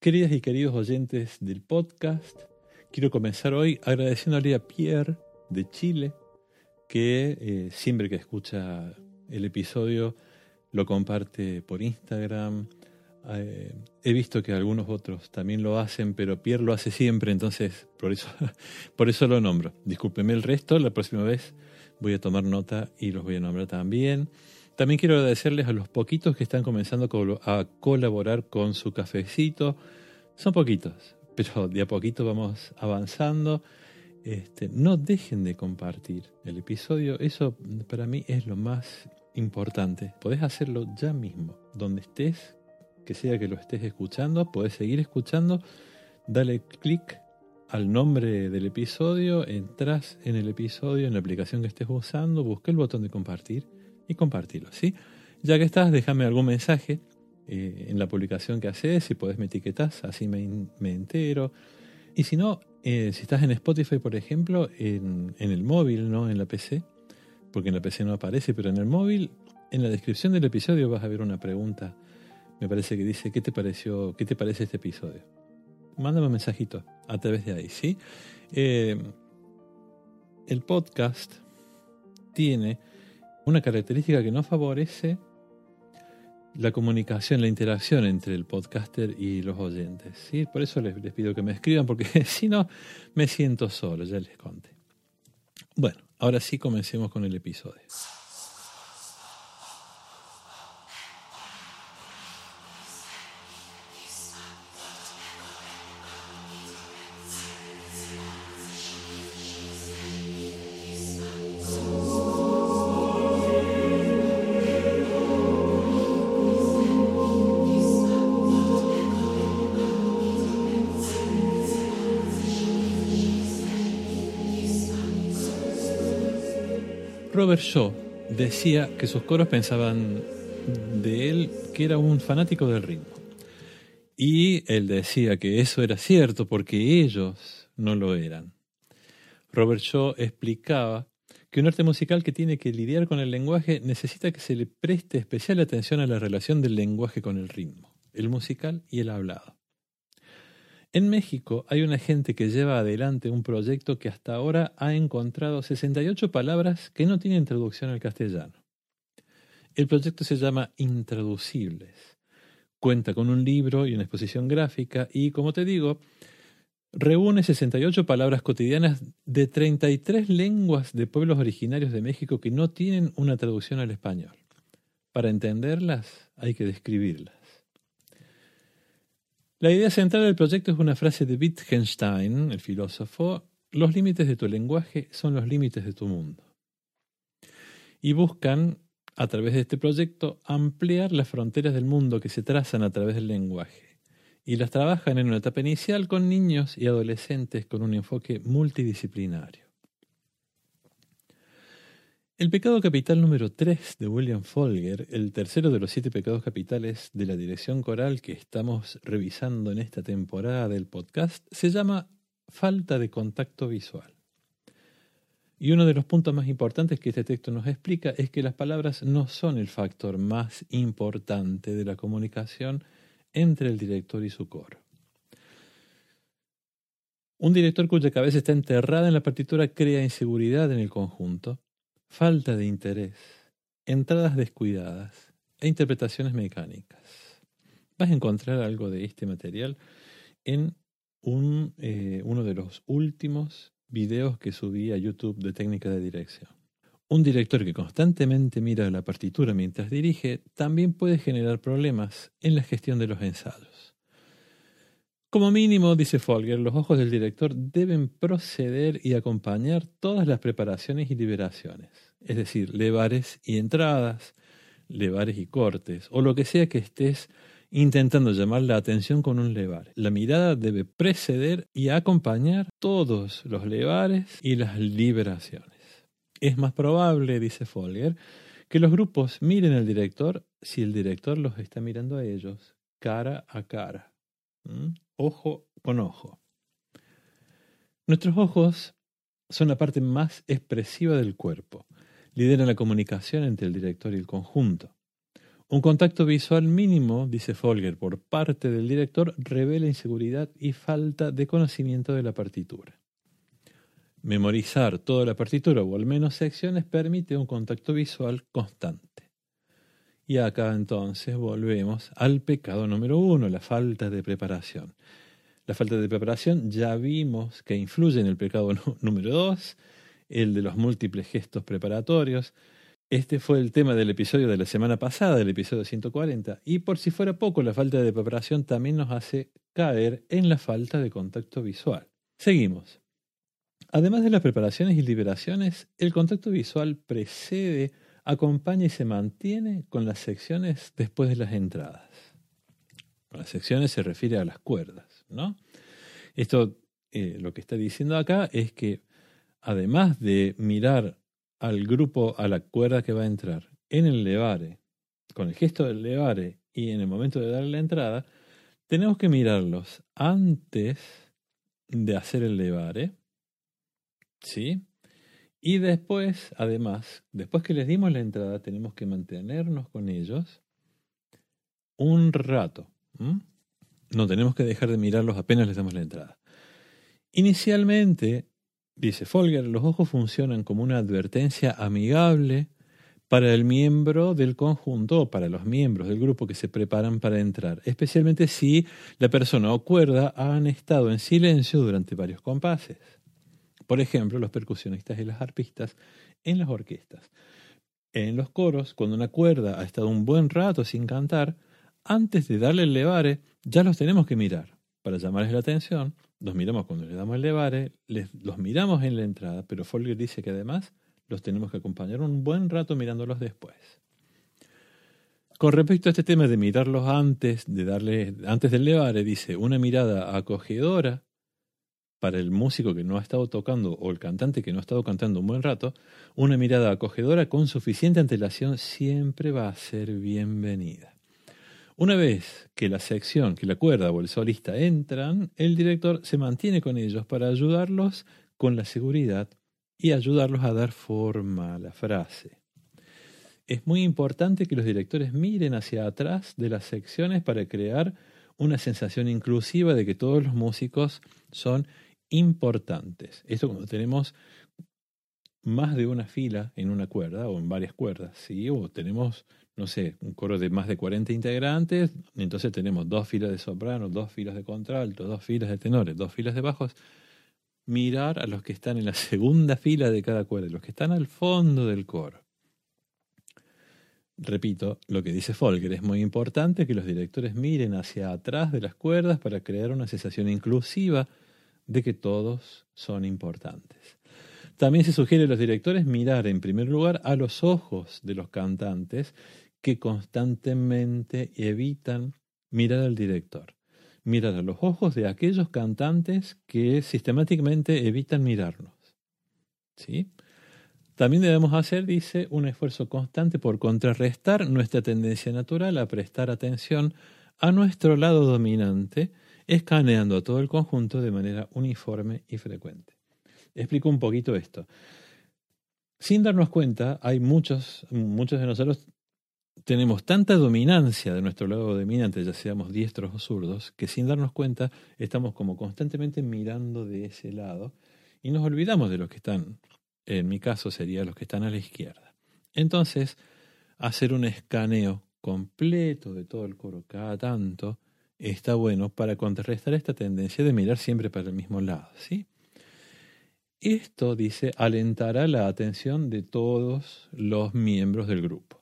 Queridas y queridos oyentes del podcast, quiero comenzar hoy agradeciéndole a Pierre de Chile, que eh, siempre que escucha el episodio lo comparte por Instagram. Eh, he visto que algunos otros también lo hacen, pero Pierre lo hace siempre, entonces por eso, por eso lo nombro. Discúlpeme el resto, la próxima vez voy a tomar nota y los voy a nombrar también. También quiero agradecerles a los poquitos que están comenzando a colaborar con su cafecito. Son poquitos, pero de a poquito vamos avanzando. Este, no dejen de compartir el episodio, eso para mí es lo más importante. Podés hacerlo ya mismo, donde estés, que sea que lo estés escuchando, podés seguir escuchando, dale clic al nombre del episodio, entras en el episodio, en la aplicación que estés usando, busca el botón de compartir y compartirlo, ¿sí? Ya que estás, déjame algún mensaje eh, en la publicación que haces, si podés me etiquetas, así me, entero. Y si no, eh, si estás en Spotify, por ejemplo, en, en, el móvil, no en la PC, porque en la PC no aparece, pero en el móvil, en la descripción del episodio vas a ver una pregunta. Me parece que dice, ¿qué te pareció, qué te parece este episodio? Mándame un mensajito a través de ahí, ¿sí? Eh, el podcast tiene una característica que no favorece la comunicación, la interacción entre el podcaster y los oyentes. ¿sí? Por eso les, les pido que me escriban, porque si no, me siento solo, ya les conté. Bueno, ahora sí comencemos con el episodio. Robert Shaw decía que sus coros pensaban de él que era un fanático del ritmo. Y él decía que eso era cierto porque ellos no lo eran. Robert Shaw explicaba que un arte musical que tiene que lidiar con el lenguaje necesita que se le preste especial atención a la relación del lenguaje con el ritmo, el musical y el hablado. En México hay una gente que lleva adelante un proyecto que hasta ahora ha encontrado 68 palabras que no tienen traducción al castellano. El proyecto se llama Intraducibles. Cuenta con un libro y una exposición gráfica y, como te digo, reúne 68 palabras cotidianas de 33 lenguas de pueblos originarios de México que no tienen una traducción al español. Para entenderlas hay que describirlas. La idea central del proyecto es una frase de Wittgenstein, el filósofo, los límites de tu lenguaje son los límites de tu mundo. Y buscan, a través de este proyecto, ampliar las fronteras del mundo que se trazan a través del lenguaje. Y las trabajan en una etapa inicial con niños y adolescentes con un enfoque multidisciplinario. El pecado capital número 3 de William Folger, el tercero de los siete pecados capitales de la dirección coral que estamos revisando en esta temporada del podcast, se llama falta de contacto visual. Y uno de los puntos más importantes que este texto nos explica es que las palabras no son el factor más importante de la comunicación entre el director y su coro. Un director cuya cabeza está enterrada en la partitura crea inseguridad en el conjunto falta de interés, entradas descuidadas e interpretaciones mecánicas. Vas a encontrar algo de este material en eh, uno de los últimos videos que subí a YouTube de técnica de dirección. Un director que constantemente mira la partitura mientras dirige también puede generar problemas en la gestión de los ensayos. Como mínimo, dice Folger, los ojos del director deben proceder y acompañar todas las preparaciones y liberaciones, es decir, levares y entradas, levares y cortes, o lo que sea que estés intentando llamar la atención con un levar. La mirada debe preceder y acompañar todos los levares y las liberaciones. Es más probable, dice Folger, que los grupos miren al director si el director los está mirando a ellos, cara a cara. ¿Mm? Ojo con ojo. Nuestros ojos son la parte más expresiva del cuerpo. Lideran la comunicación entre el director y el conjunto. Un contacto visual mínimo, dice Folger, por parte del director revela inseguridad y falta de conocimiento de la partitura. Memorizar toda la partitura o al menos secciones permite un contacto visual constante. Y acá entonces volvemos al pecado número uno, la falta de preparación. La falta de preparación ya vimos que influye en el pecado número dos, el de los múltiples gestos preparatorios. Este fue el tema del episodio de la semana pasada, del episodio 140. Y por si fuera poco, la falta de preparación también nos hace caer en la falta de contacto visual. Seguimos. Además de las preparaciones y liberaciones, el contacto visual precede, acompaña y se mantiene con las secciones después de las entradas. Las secciones se refiere a las cuerdas, ¿no? Esto eh, lo que está diciendo acá es que además de mirar al grupo, a la cuerda que va a entrar en el levare, con el gesto del levare y en el momento de darle la entrada, tenemos que mirarlos antes de hacer el levare ¿Sí? Y después, además, después que les dimos la entrada, tenemos que mantenernos con ellos un rato. No tenemos que dejar de mirarlos apenas les damos la entrada. Inicialmente, dice Folger, los ojos funcionan como una advertencia amigable para el miembro del conjunto o para los miembros del grupo que se preparan para entrar, especialmente si la persona o cuerda han estado en silencio durante varios compases. Por ejemplo, los percusionistas y las arpistas en las orquestas. En los coros, cuando una cuerda ha estado un buen rato sin cantar, antes de darle el levare, ya los tenemos que mirar. Para llamarles la atención, los miramos cuando le damos el levare, los miramos en la entrada, pero Folger dice que además los tenemos que acompañar un buen rato mirándolos después. Con respecto a este tema de mirarlos antes, de darle, antes del levare, dice una mirada acogedora para el músico que no ha estado tocando o el cantante que no ha estado cantando un buen rato, una mirada acogedora con suficiente antelación siempre va a ser bienvenida. Una vez que la sección, que la cuerda o el solista entran, el director se mantiene con ellos para ayudarlos con la seguridad y ayudarlos a dar forma a la frase. Es muy importante que los directores miren hacia atrás de las secciones para crear una sensación inclusiva de que todos los músicos son importantes. Esto cuando tenemos más de una fila en una cuerda o en varias cuerdas, ¿sí? O tenemos, no sé, un coro de más de 40 integrantes, entonces tenemos dos filas de soprano, dos filas de contralto, dos filas de tenores, dos filas de bajos. Mirar a los que están en la segunda fila de cada cuerda, los que están al fondo del coro. Repito, lo que dice Folger, es muy importante que los directores miren hacia atrás de las cuerdas para crear una sensación inclusiva de que todos son importantes. También se sugiere a los directores mirar en primer lugar a los ojos de los cantantes que constantemente evitan mirar al director. Mirar a los ojos de aquellos cantantes que sistemáticamente evitan mirarnos. ¿Sí? También debemos hacer, dice, un esfuerzo constante por contrarrestar nuestra tendencia natural a prestar atención a nuestro lado dominante escaneando a todo el conjunto de manera uniforme y frecuente. Explico un poquito esto. Sin darnos cuenta, hay muchos, muchos de nosotros tenemos tanta dominancia de nuestro lado dominante, ya seamos diestros o zurdos, que sin darnos cuenta estamos como constantemente mirando de ese lado y nos olvidamos de los que están, en mi caso sería los que están a la izquierda. Entonces, hacer un escaneo completo de todo el coro cada tanto está bueno para contrarrestar esta tendencia de mirar siempre para el mismo lado. ¿sí? Esto, dice, alentará la atención de todos los miembros del grupo.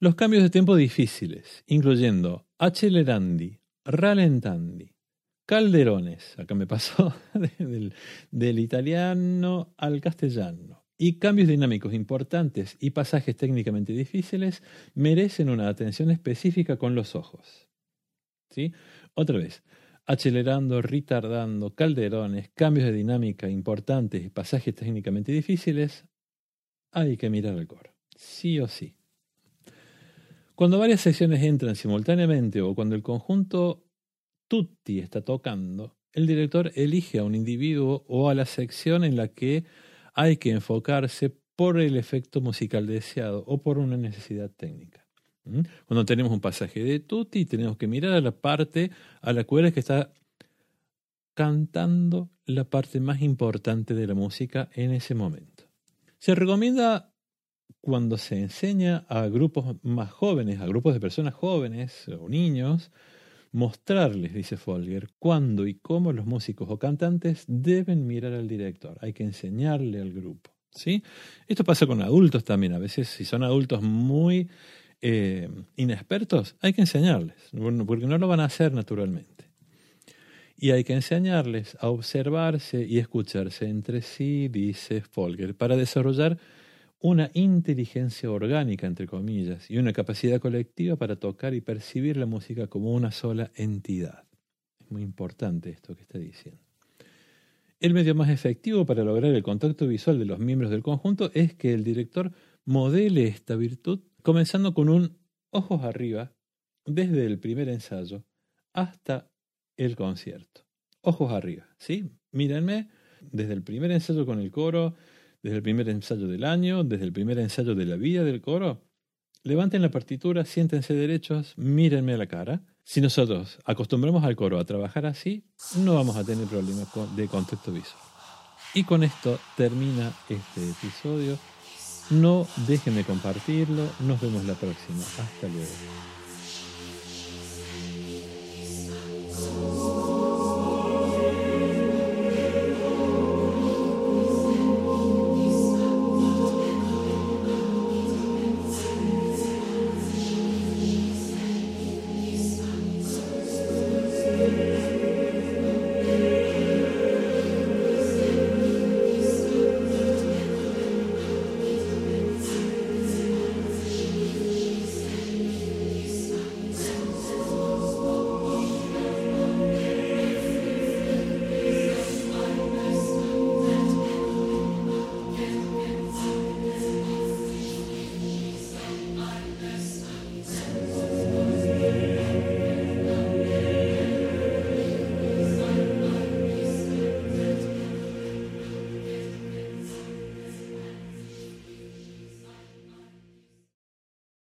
Los cambios de tiempo difíciles, incluyendo accelerandi, ralentandi, calderones, acá me pasó del, del italiano al castellano, y cambios dinámicos importantes y pasajes técnicamente difíciles merecen una atención específica con los ojos. Otra vez, acelerando, retardando, calderones, cambios de dinámica importantes y pasajes técnicamente difíciles, hay que mirar el coro, sí o sí. Cuando varias secciones entran simultáneamente o cuando el conjunto tutti está tocando, el director elige a un individuo o a la sección en la que hay que enfocarse por el efecto musical deseado o por una necesidad técnica. Cuando tenemos un pasaje de tutti, tenemos que mirar a la parte, a la cuerda que está cantando la parte más importante de la música en ese momento. Se recomienda cuando se enseña a grupos más jóvenes, a grupos de personas jóvenes o niños, mostrarles, dice Folger, cuándo y cómo los músicos o cantantes deben mirar al director. Hay que enseñarle al grupo. ¿sí? Esto pasa con adultos también. A veces, si son adultos muy eh, inexpertos, hay que enseñarles, porque no lo van a hacer naturalmente. Y hay que enseñarles a observarse y escucharse entre sí, dice Folger, para desarrollar una inteligencia orgánica, entre comillas, y una capacidad colectiva para tocar y percibir la música como una sola entidad. Es muy importante esto que está diciendo. El medio más efectivo para lograr el contacto visual de los miembros del conjunto es que el director modele esta virtud comenzando con un ojos arriba desde el primer ensayo hasta el concierto. Ojos arriba, ¿sí? Mírenme desde el primer ensayo con el coro, desde el primer ensayo del año, desde el primer ensayo de la vida del coro. Levanten la partitura, siéntense derechos, mírenme a la cara. Si nosotros acostumbramos al coro a trabajar así, no vamos a tener problemas de contexto visual. Y con esto termina este episodio. No dejen de compartirlo. Nos vemos la próxima. Hasta luego.